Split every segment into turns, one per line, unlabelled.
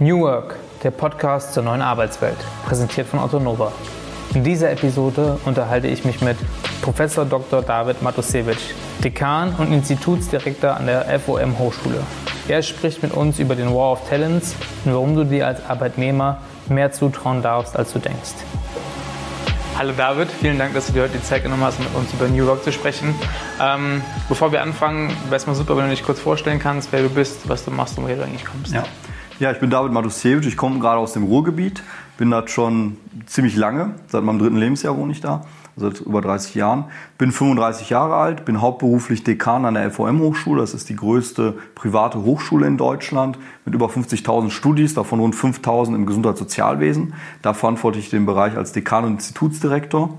New Work, der Podcast zur neuen Arbeitswelt, präsentiert von Otto Nova. In dieser Episode unterhalte ich mich mit Professor Dr. David Matusewicz, Dekan und Institutsdirektor an der FOM Hochschule. Er spricht mit uns über den War of Talents und warum du dir als Arbeitnehmer mehr zutrauen darfst, als du denkst. Hallo David, vielen Dank, dass du dir heute die Zeit genommen hast, mit uns über New Work zu sprechen. Ähm, bevor wir anfangen, wäre es mal super, wenn du dich kurz vorstellen kannst, wer du bist, was du machst und woher du eigentlich kommst.
Ja, ja ich bin David Matusiewicz, ich komme gerade aus dem Ruhrgebiet, bin da schon ziemlich lange, seit meinem dritten Lebensjahr wohne ich da seit über 30 Jahren. Bin 35 Jahre alt, bin hauptberuflich Dekan an der FOM-Hochschule. Das ist die größte private Hochschule in Deutschland mit über 50.000 Studis, davon rund 5.000 im Gesundheitssozialwesen. Da verantworte ich den Bereich als Dekan und Institutsdirektor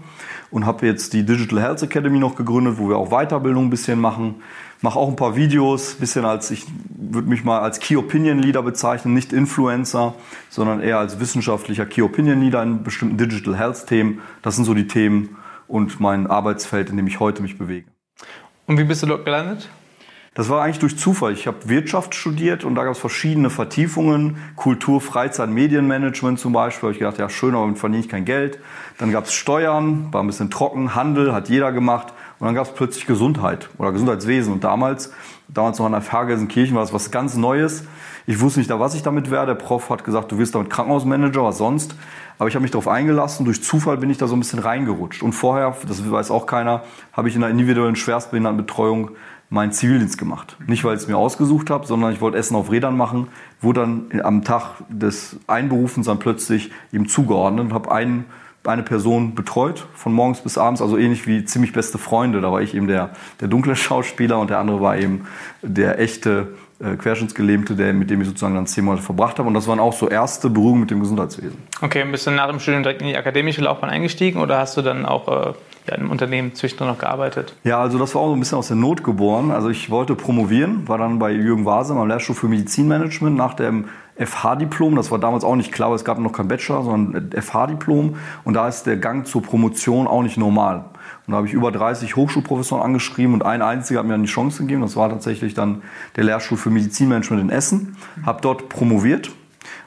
und habe jetzt die Digital Health Academy noch gegründet, wo wir auch Weiterbildung ein bisschen machen. Mache auch ein paar Videos, bisschen als ich würde mich mal als Key Opinion Leader bezeichnen, nicht Influencer, sondern eher als wissenschaftlicher Key Opinion Leader in bestimmten Digital Health Themen. Das sind so die Themen, und mein Arbeitsfeld, in dem ich heute mich bewege.
Und wie bist du dort gelandet?
Das war eigentlich durch Zufall. Ich habe Wirtschaft studiert und da gab es verschiedene Vertiefungen. Kultur, Freizeit, Medienmanagement zum Beispiel. Da habe ich gedacht, ja schön, aber damit verdiene ich kein Geld. Dann gab es Steuern, war ein bisschen trocken, Handel, hat jeder gemacht. Und dann gab es plötzlich Gesundheit oder Gesundheitswesen. Und damals, damals noch an der FH Gelsenkirchen, war das was ganz Neues. Ich wusste nicht, was ich damit wäre. Der Prof hat gesagt, du wirst damit Krankenhausmanager, was sonst. Aber ich habe mich darauf eingelassen. Durch Zufall bin ich da so ein bisschen reingerutscht. Und vorher, das weiß auch keiner, habe ich in der individuellen Schwerstbehindertenbetreuung meinen Zivildienst gemacht. Nicht, weil ich es mir ausgesucht habe, sondern ich wollte Essen auf Rädern machen, wo dann am Tag des Einberufens dann plötzlich ihm zugeordnet und habe einen eine Person betreut, von morgens bis abends, also ähnlich wie ziemlich beste Freunde. Da war ich eben der, der dunkle Schauspieler und der andere war eben der echte äh, Querschnittsgelähmte, der, mit dem ich sozusagen dann zehn Monate verbracht habe. Und das waren auch so erste Berührungen mit dem Gesundheitswesen.
Okay, und bist du nach dem Studium direkt in die akademische Laufbahn eingestiegen oder hast du dann auch äh, ja, im Unternehmen zwischendurch noch gearbeitet?
Ja, also das war auch so ein bisschen aus der Not geboren. Also ich wollte promovieren, war dann bei Jürgen Vase am Lehrstuhl für Medizinmanagement nach dem FH-Diplom. Das war damals auch nicht klar, weil es gab noch kein Bachelor, sondern FH-Diplom. Und da ist der Gang zur Promotion auch nicht normal. Und da habe ich über 30 Hochschulprofessoren angeschrieben und ein einziger hat mir dann die Chance gegeben. Das war tatsächlich dann der Lehrstuhl für Medizinmanagement in Essen. Habe dort promoviert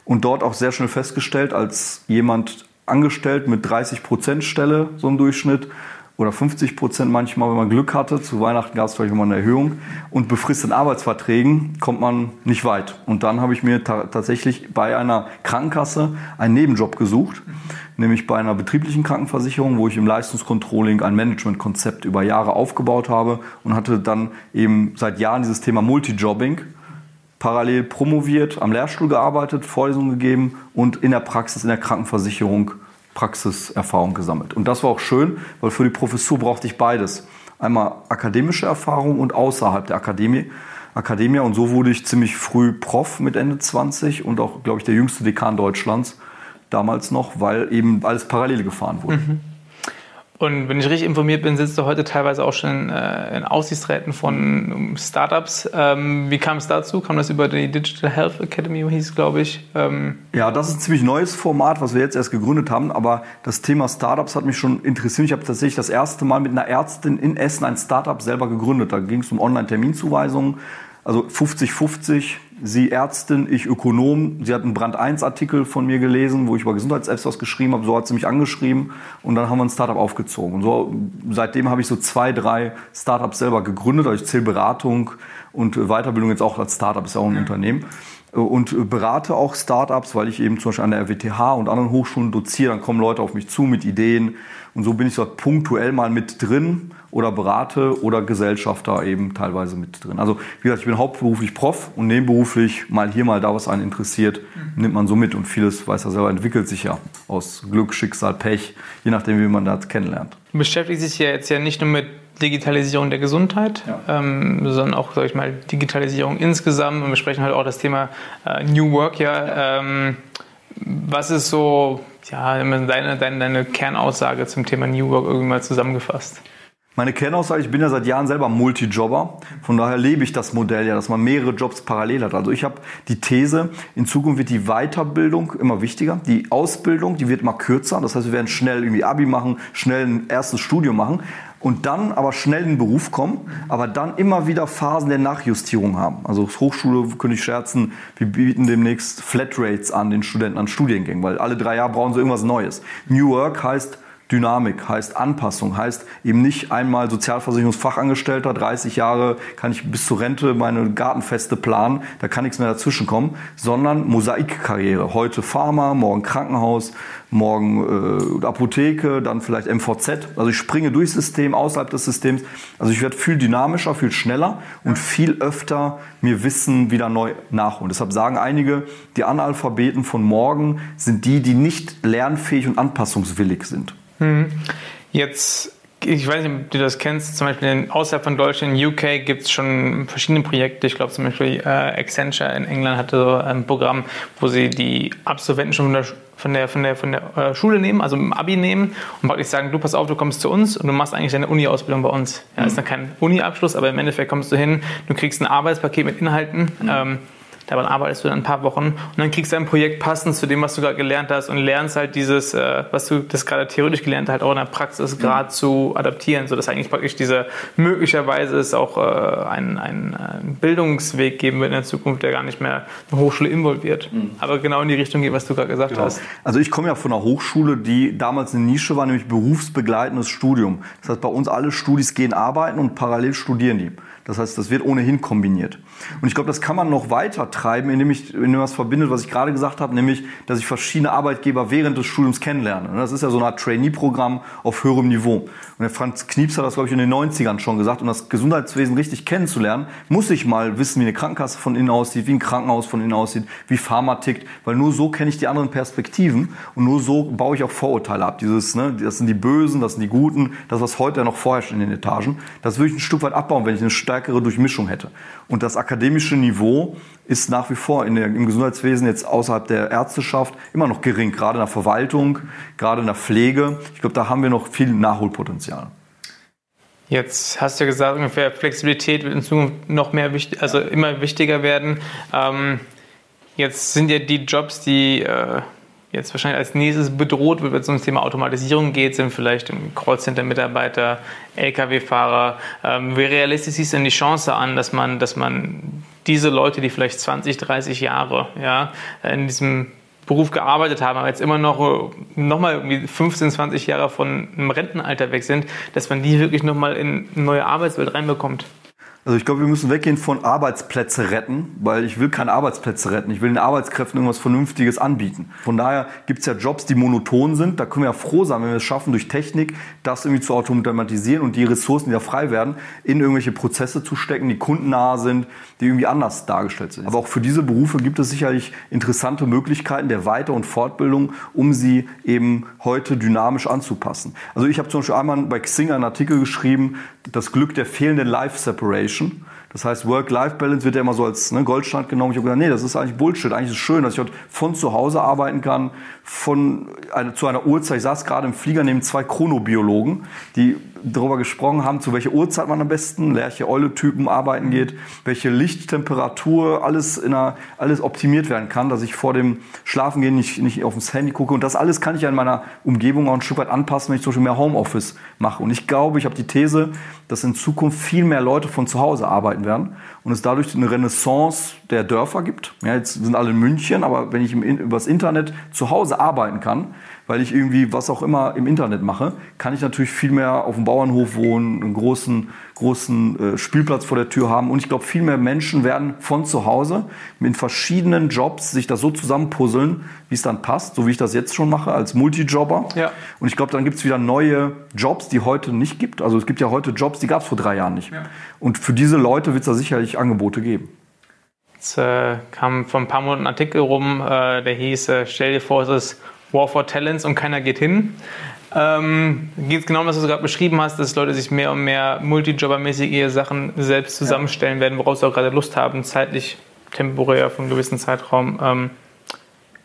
und dort auch sehr schnell festgestellt, als jemand angestellt mit 30 Prozent Stelle, so im Durchschnitt, oder 50 Prozent manchmal, wenn man Glück hatte. Zu Weihnachten gab es vielleicht immer eine Erhöhung. Und befristeten Arbeitsverträgen kommt man nicht weit. Und dann habe ich mir ta tatsächlich bei einer Krankenkasse einen Nebenjob gesucht, nämlich bei einer betrieblichen Krankenversicherung, wo ich im Leistungscontrolling ein Managementkonzept über Jahre aufgebaut habe und hatte dann eben seit Jahren dieses Thema Multijobbing parallel promoviert, am Lehrstuhl gearbeitet, Vorlesungen gegeben und in der Praxis in der Krankenversicherung Praxiserfahrung gesammelt. Und das war auch schön, weil für die Professur brauchte ich beides. Einmal akademische Erfahrung und außerhalb der Akademie. Akademie und so wurde ich ziemlich früh Prof mit Ende 20 und auch, glaube ich, der jüngste Dekan Deutschlands damals noch, weil eben alles parallel gefahren wurde. Mhm.
Und wenn ich richtig informiert bin, sitzt du heute teilweise auch schon äh, in Aussichtsräten von Startups. Ähm, wie kam es dazu? Kam das über die Digital Health Academy, hieß es, glaube ich?
Ähm ja, das ist ein ziemlich neues Format, was wir jetzt erst gegründet haben. Aber das Thema Startups hat mich schon interessiert. Ich habe tatsächlich das erste Mal mit einer Ärztin in Essen ein Startup selber gegründet. Da ging es um Online-Terminzuweisungen. Also 50-50 Sie Ärztin, ich Ökonom. Sie hat einen Brand 1 Artikel von mir gelesen, wo ich über Gesundheits-Apps was geschrieben habe. So hat sie mich angeschrieben und dann haben wir ein Startup aufgezogen. Und so, seitdem habe ich so zwei, drei Startups selber gegründet. Also ich zähle Beratung und Weiterbildung jetzt auch als Startup, ist ja auch ein Unternehmen. Und berate auch Startups, weil ich eben zum Beispiel an der RWTH und anderen Hochschulen doziere. Dann kommen Leute auf mich zu mit Ideen. Und so bin ich dort punktuell mal mit drin oder berate oder Gesellschafter eben teilweise mit drin. Also wie gesagt, ich bin hauptberuflich Prof und nebenberuflich mal hier, mal da, was einen interessiert, mhm. nimmt man so mit und vieles, weiß er selber, entwickelt sich ja aus Glück, Schicksal, Pech, je nachdem, wie man das kennenlernt.
Du beschäftigst dich ja jetzt ja nicht nur mit Digitalisierung der Gesundheit, ja. ähm, sondern auch, sag ich mal, Digitalisierung insgesamt und wir sprechen halt auch das Thema äh, New Work ja. Ähm, was ist so ja, deine, deine, deine Kernaussage zum Thema New Work irgendwie mal zusammengefasst?
Meine Kernaussage, ich bin ja seit Jahren selber Multijobber, von daher lebe ich das Modell ja, dass man mehrere Jobs parallel hat. Also ich habe die These, in Zukunft wird die Weiterbildung immer wichtiger, die Ausbildung, die wird immer kürzer, das heißt, wir werden schnell irgendwie Abi machen, schnell ein erstes Studium machen, und dann aber schnell in den Beruf kommen, aber dann immer wieder Phasen der Nachjustierung haben. Also Hochschule, könnte ich scherzen, wir bieten demnächst Flatrates an den Studenten an Studiengängen, weil alle drei Jahre brauchen sie irgendwas Neues. New Work heißt, Dynamik, heißt Anpassung, heißt eben nicht einmal Sozialversicherungsfachangestellter, 30 Jahre kann ich bis zur Rente meine Gartenfeste planen, da kann nichts mehr dazwischen kommen, sondern Mosaikkarriere. Heute Pharma, morgen Krankenhaus, morgen äh, Apotheke, dann vielleicht MVZ. Also ich springe durchs System, außerhalb des Systems. Also ich werde viel dynamischer, viel schneller und viel öfter mir Wissen wieder neu nachholen. Deshalb sagen einige, die Analphabeten von morgen sind die, die nicht lernfähig und anpassungswillig sind.
Hm. Jetzt, ich weiß nicht, ob du das kennst, zum Beispiel in, außerhalb von Deutschland, in UK gibt es schon verschiedene Projekte. Ich glaube zum Beispiel äh, Accenture in England hatte so ein Programm, wo sie die Absolventen schon von der, von der, von der, äh, Schule nehmen, also im Abi nehmen und praktisch sagen, du pass auf, du kommst zu uns und du machst eigentlich deine Uni-Ausbildung bei uns. Ja, mhm. ist dann kein Uni-Abschluss, aber im Endeffekt kommst du hin, du kriegst ein Arbeitspaket mit Inhalten. Mhm. Ähm, Daran arbeitest du dann ein paar Wochen und dann kriegst du ein Projekt passend zu dem, was du gerade gelernt hast und lernst halt dieses, äh, was du das gerade theoretisch gelernt hast, halt auch in der Praxis mhm. gerade zu adaptieren, sodass eigentlich praktisch diese möglicherweise es auch äh, einen, einen Bildungsweg geben wird in der Zukunft, der gar nicht mehr eine Hochschule involviert, mhm. aber genau in die Richtung geht, was du gerade gesagt genau. hast.
Also ich komme ja von einer Hochschule, die damals eine Nische war, nämlich berufsbegleitendes Studium. Das heißt, bei uns alle Studis gehen arbeiten und parallel studieren die. Das heißt, das wird ohnehin kombiniert. Und ich glaube, das kann man noch weiter treiben, indem ich indem was verbindet, was ich gerade gesagt habe, nämlich, dass ich verschiedene Arbeitgeber während des Studiums kennenlerne. Das ist ja so eine Art Trainee-Programm auf höherem Niveau. Und der Franz Knieps hat das, glaube ich, in den 90ern schon gesagt. Um das Gesundheitswesen richtig kennenzulernen, muss ich mal wissen, wie eine Krankenkasse von innen aussieht, wie ein Krankenhaus von innen aussieht, wie Pharma tickt, weil nur so kenne ich die anderen Perspektiven und nur so baue ich auch Vorurteile ab. Dieses, ne, das sind die Bösen, das sind die Guten, das, was heute noch vorherrscht in den Etagen, das würde ich ein Stück weit abbauen, wenn ich eine stärkere Durchmischung hätte. Und das akademische Niveau ist nach wie vor der, im Gesundheitswesen jetzt außerhalb der Ärzteschaft immer noch gering, gerade in der Verwaltung, gerade in der Pflege. Ich glaube, da haben wir noch viel Nachholpotenzial.
Jetzt hast du gesagt, ungefähr Flexibilität wird in Zukunft noch mehr also immer wichtiger werden. Ähm, jetzt sind ja die Jobs, die äh, jetzt wahrscheinlich als nächstes bedroht wird, wenn es um das Thema Automatisierung geht, sind vielleicht Callcenter-Mitarbeiter, Lkw-Fahrer. Ähm, wie realistisch siehst du denn die Chance an, dass man, dass man diese Leute, die vielleicht 20, 30 Jahre ja, in diesem Beruf gearbeitet haben, aber jetzt immer noch, noch mal irgendwie 15, 20 Jahre von einem Rentenalter weg sind, dass man die wirklich noch mal in eine neue Arbeitswelt reinbekommt?
Also ich glaube, wir müssen weggehen von Arbeitsplätze retten, weil ich will keine Arbeitsplätze retten. Ich will den Arbeitskräften irgendwas Vernünftiges anbieten. Von daher gibt es ja Jobs, die monoton sind. Da können wir ja froh sein, wenn wir es schaffen, durch Technik das irgendwie zu automatisieren und die Ressourcen, die da frei werden, in irgendwelche Prozesse zu stecken, die kundennah sind, die irgendwie anders dargestellt sind. Aber auch für diese Berufe gibt es sicherlich interessante Möglichkeiten der Weiter- und Fortbildung, um sie eben heute dynamisch anzupassen. Also ich habe zum Beispiel einmal bei Xing einen Artikel geschrieben, das Glück der fehlenden Life Separation. Das heißt, Work-Life-Balance wird ja immer so als ne, Goldstand genommen. Ich habe gesagt, nee, das ist eigentlich Bullshit. Eigentlich ist es schön, dass ich heute von zu Hause arbeiten kann, von eine, zu einer Uhrzeit. Ich saß gerade im Flieger neben zwei Chronobiologen, die darüber gesprochen haben, zu welcher Uhrzeit man am besten, welche Eule-Typen arbeiten geht, welche Lichttemperatur, alles, in einer, alles optimiert werden kann, dass ich vor dem Schlafengehen nicht, nicht auf das Handy gucke. Und das alles kann ich ja in meiner Umgebung auch ein Stück weit anpassen, wenn ich zum Beispiel mehr Homeoffice mache. Und ich glaube, ich habe die These, dass in Zukunft viel mehr Leute von zu Hause arbeiten werden und es dadurch eine Renaissance der Dörfer gibt. Ja, jetzt sind alle in München, aber wenn ich im, übers Internet zu Hause arbeiten kann, weil ich irgendwie was auch immer im Internet mache, kann ich natürlich viel mehr auf dem Bauernhof wohnen, einen großen, großen äh, Spielplatz vor der Tür haben. Und ich glaube, viel mehr Menschen werden von zu Hause mit verschiedenen Jobs sich das so zusammenpuzzeln, wie es dann passt, so wie ich das jetzt schon mache als Multijobber. Ja. Und ich glaube, dann gibt es wieder neue Jobs, die heute nicht gibt. Also es gibt ja heute Jobs, die gab es vor drei Jahren nicht. Ja. Und für diese Leute wird es da sicherlich Angebote geben.
Jetzt äh, kam vor ein paar Monaten ein Artikel rum, äh, der hieß, äh, stell dir vor, es ist War for Talents und keiner geht hin. Ähm, geht genau, was du gerade beschrieben hast, dass Leute sich mehr und mehr multijobbermäßig ihre Sachen selbst zusammenstellen werden, woraus sie auch gerade Lust haben, zeitlich, temporär, von einem gewissen Zeitraum. Ähm,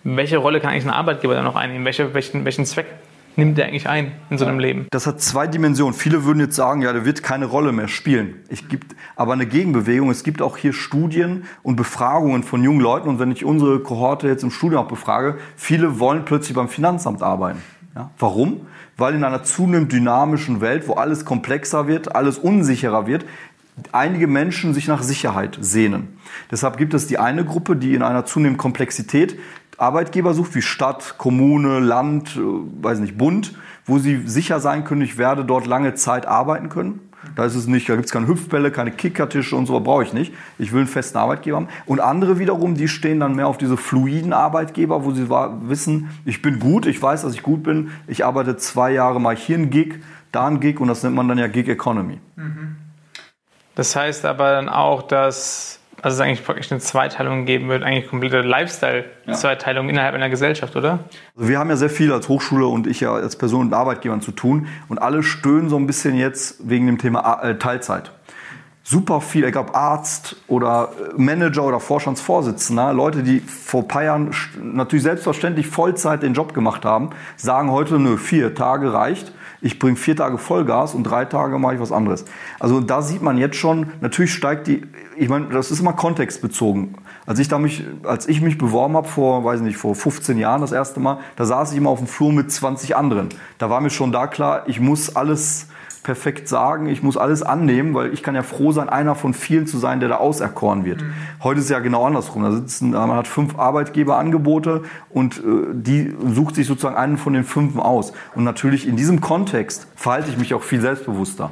welche Rolle kann eigentlich ein Arbeitgeber da noch einnehmen? Welche, welchen, welchen Zweck nimmt der eigentlich ein in so einem Leben?
Das hat zwei Dimensionen. Viele würden jetzt sagen, ja, der wird keine Rolle mehr spielen. Es gibt aber eine Gegenbewegung. Es gibt auch hier Studien und Befragungen von jungen Leuten. Und wenn ich unsere Kohorte jetzt im Studium auch befrage, viele wollen plötzlich beim Finanzamt arbeiten. Ja? Warum? Weil in einer zunehmend dynamischen Welt, wo alles komplexer wird, alles unsicherer wird, einige Menschen sich nach Sicherheit sehnen. Deshalb gibt es die eine Gruppe, die in einer zunehmenden Komplexität Arbeitgeber sucht, wie Stadt, Kommune, Land, äh, weiß nicht, Bund, wo sie sicher sein können, ich werde dort lange Zeit arbeiten können. Da ist es nicht, da gibt es keine Hüpfbälle, keine Kickertische und so, brauche ich nicht. Ich will einen festen Arbeitgeber haben. Und andere wiederum, die stehen dann mehr auf diese fluiden Arbeitgeber, wo sie wissen, ich bin gut, ich weiß, dass ich gut bin. Ich arbeite zwei Jahre, mal hier ein Gig, da ein Gig und das nennt man dann ja Gig Economy.
Das heißt aber dann auch, dass also es eigentlich wirklich eine Zweiteilung geben wird, eigentlich komplette Lifestyle-Zweiteilung ja. innerhalb einer Gesellschaft, oder?
Also wir haben ja sehr viel als Hochschule und ich ja als Person und Arbeitgebern zu tun und alle stöhnen so ein bisschen jetzt wegen dem Thema äh, Teilzeit. Super viel, egal ob Arzt oder äh, Manager oder Vorstandsvorsitzender, Leute, die vor ein paar Jahren natürlich selbstverständlich Vollzeit den Job gemacht haben, sagen heute, nö, vier Tage reicht ich bringe vier Tage Vollgas und drei Tage mache ich was anderes. Also da sieht man jetzt schon, natürlich steigt die, ich meine, das ist immer kontextbezogen. Als ich, da mich, als ich mich beworben habe vor, weiß nicht, vor 15 Jahren das erste Mal, da saß ich immer auf dem Flur mit 20 anderen. Da war mir schon da klar, ich muss alles perfekt sagen, ich muss alles annehmen, weil ich kann ja froh sein, einer von vielen zu sein, der da auserkoren wird. Mhm. Heute ist es ja genau andersrum. Da sitzen, man hat fünf Arbeitgeberangebote und äh, die sucht sich sozusagen einen von den fünf aus. Und natürlich in diesem Kontext verhalte ich mich auch viel selbstbewusster.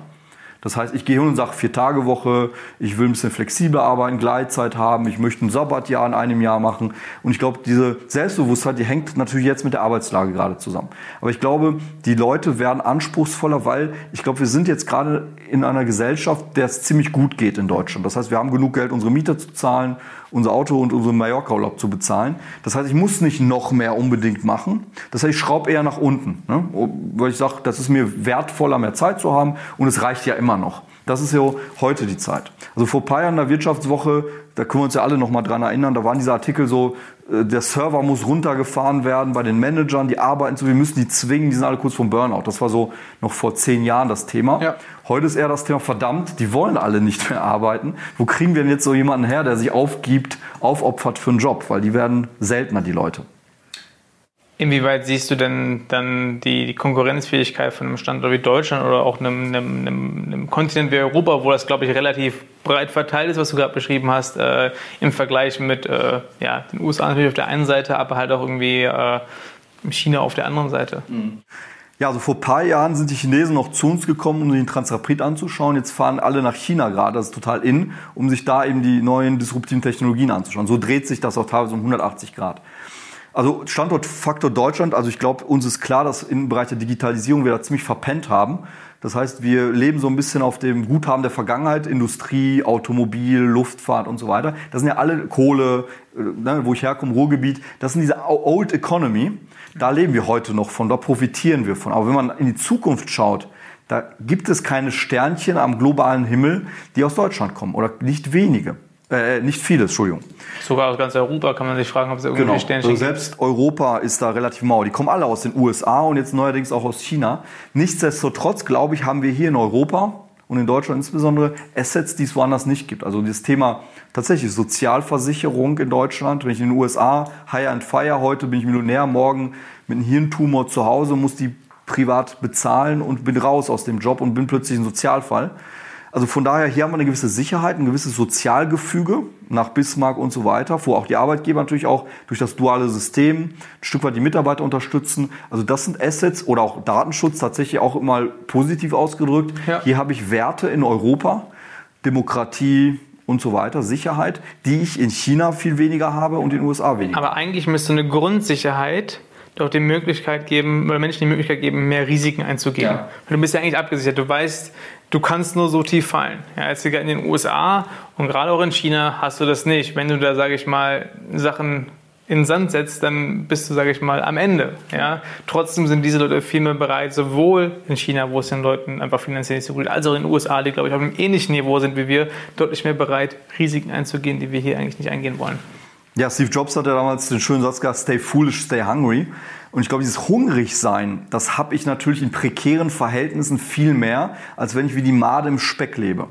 Das heißt, ich gehe hin und sage vier Tage Woche, ich will ein bisschen flexibler arbeiten, Gleitzeit haben, ich möchte ein Sabbatjahr in einem Jahr machen. Und ich glaube, diese Selbstbewusstheit, die hängt natürlich jetzt mit der Arbeitslage gerade zusammen. Aber ich glaube, die Leute werden anspruchsvoller, weil ich glaube, wir sind jetzt gerade in einer Gesellschaft, der es ziemlich gut geht in Deutschland. Das heißt, wir haben genug Geld, unsere Miete zu zahlen, unser Auto und unseren Mallorca-Urlaub zu bezahlen. Das heißt, ich muss nicht noch mehr unbedingt machen. Das heißt, ich schraube eher nach unten, ne? weil ich sage, das ist mir wertvoller, mehr Zeit zu haben und es reicht ja immer noch. Das ist ja heute die Zeit. Also vor ein paar Jahren in der Wirtschaftswoche, da können wir uns ja alle noch mal dran erinnern, da waren diese Artikel so, äh, der Server muss runtergefahren werden bei den Managern, die arbeiten so, wir müssen die zwingen, die sind alle kurz vom Burnout. Das war so noch vor zehn Jahren das Thema. Ja. Heute ist eher das Thema, verdammt, die wollen alle nicht mehr arbeiten. Wo kriegen wir denn jetzt so jemanden her, der sich aufgibt, aufopfert für einen Job? Weil die werden seltener, die Leute.
Inwieweit siehst du denn dann die, die, Konkurrenzfähigkeit von einem Standort wie Deutschland oder auch einem, einem, einem, einem Kontinent wie Europa, wo das, glaube ich, relativ breit verteilt ist, was du gerade beschrieben hast, äh, im Vergleich mit äh, ja, den USA natürlich auf der einen Seite, aber halt auch irgendwie äh, China auf der anderen Seite? Mhm.
Ja, also vor ein paar Jahren sind die Chinesen noch zu uns gekommen, um den Transrapid anzuschauen. Jetzt fahren alle nach China gerade, das ist total in, um sich da eben die neuen disruptiven Technologien anzuschauen. So dreht sich das auch teilweise um 180 Grad. Also Standortfaktor Deutschland, also ich glaube, uns ist klar, dass im Bereich der Digitalisierung wir da ziemlich verpennt haben. Das heißt, wir leben so ein bisschen auf dem Guthaben der Vergangenheit, Industrie, Automobil, Luftfahrt und so weiter. Das sind ja alle Kohle, äh, ne, wo ich herkomme, Ruhrgebiet. Das sind diese Old Economy. Da leben wir heute noch von, da profitieren wir von. Aber wenn man in die Zukunft schaut, da gibt es keine Sternchen am globalen Himmel, die aus Deutschland kommen oder nicht wenige. Äh, nicht viele, Entschuldigung.
Sogar aus ganz Europa kann man sich fragen, ob es irgendwie
genau.
Sternchen
also selbst gibt. Europa ist da relativ mau. Die kommen alle aus den USA und jetzt neuerdings auch aus China. Nichtsdestotrotz, glaube ich, haben wir hier in Europa und in Deutschland insbesondere Assets, die es woanders nicht gibt. Also das Thema tatsächlich Sozialversicherung in Deutschland. Wenn ich in den USA hire and fire, heute bin ich Millionär, morgen mit einem Hirntumor zu Hause, muss die privat bezahlen und bin raus aus dem Job und bin plötzlich ein Sozialfall. Also von daher, hier haben wir eine gewisse Sicherheit, ein gewisses Sozialgefüge nach Bismarck und so weiter, wo auch die Arbeitgeber natürlich auch durch das duale System ein Stück weit die Mitarbeiter unterstützen. Also das sind Assets oder auch Datenschutz tatsächlich auch immer positiv ausgedrückt. Ja. Hier habe ich Werte in Europa, Demokratie, und so weiter, Sicherheit, die ich in China viel weniger habe und in den USA weniger.
Aber eigentlich müsste eine Grundsicherheit doch die Möglichkeit geben, oder Menschen die Möglichkeit geben, mehr Risiken einzugehen. Ja. Du bist ja eigentlich abgesichert. Du weißt, du kannst nur so tief fallen. Ja, jetzt in den USA und gerade auch in China hast du das nicht. Wenn du da, sage ich mal, Sachen in den Sand setzt, dann bist du, sage ich mal, am Ende. Ja? Trotzdem sind diese Leute viel mehr bereit, sowohl in China, wo es den Leuten einfach finanziell nicht so gut geht, als auch in den USA, die, glaube ich, auf einem ähnlichen Niveau sind wie wir, deutlich mehr bereit, Risiken einzugehen, die wir hier eigentlich nicht eingehen wollen.
Ja, Steve Jobs hat ja damals den schönen Satz gesagt, stay foolish, stay hungry. Und ich glaube, dieses Hungrigsein, das habe ich natürlich in prekären Verhältnissen viel mehr, als wenn ich wie die Made im Speck lebe.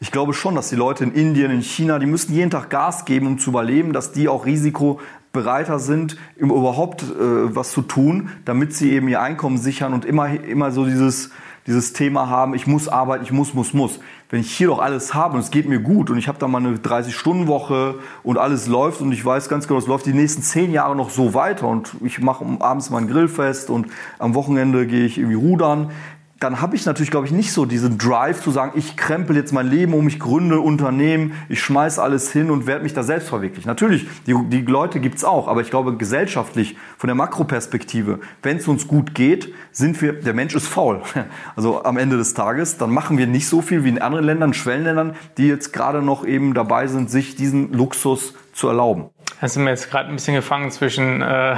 Ich glaube schon, dass die Leute in Indien, in China, die müssen jeden Tag Gas geben, um zu überleben, dass die auch Risiko bereiter sind, überhaupt äh, was zu tun, damit sie eben ihr Einkommen sichern und immer, immer so dieses, dieses Thema haben, ich muss arbeiten, ich muss, muss, muss. Wenn ich hier doch alles habe und es geht mir gut und ich habe da mal eine 30-Stunden-Woche und alles läuft und ich weiß ganz genau, es läuft die nächsten zehn Jahre noch so weiter und ich mache abends mal ein Grillfest und am Wochenende gehe ich irgendwie rudern, dann habe ich natürlich, glaube ich, nicht so diesen Drive zu sagen, ich krempel jetzt mein Leben um, ich gründe Unternehmen, ich schmeiß alles hin und werde mich da selbst verwirklichen. Natürlich, die, die Leute gibt's auch, aber ich glaube gesellschaftlich, von der Makroperspektive, wenn es uns gut geht, sind wir, der Mensch ist faul. Also am Ende des Tages, dann machen wir nicht so viel wie in anderen Ländern, Schwellenländern, die jetzt gerade noch eben dabei sind, sich diesen Luxus zu erlauben.
Da sind wir jetzt gerade ein bisschen gefangen zwischen, äh,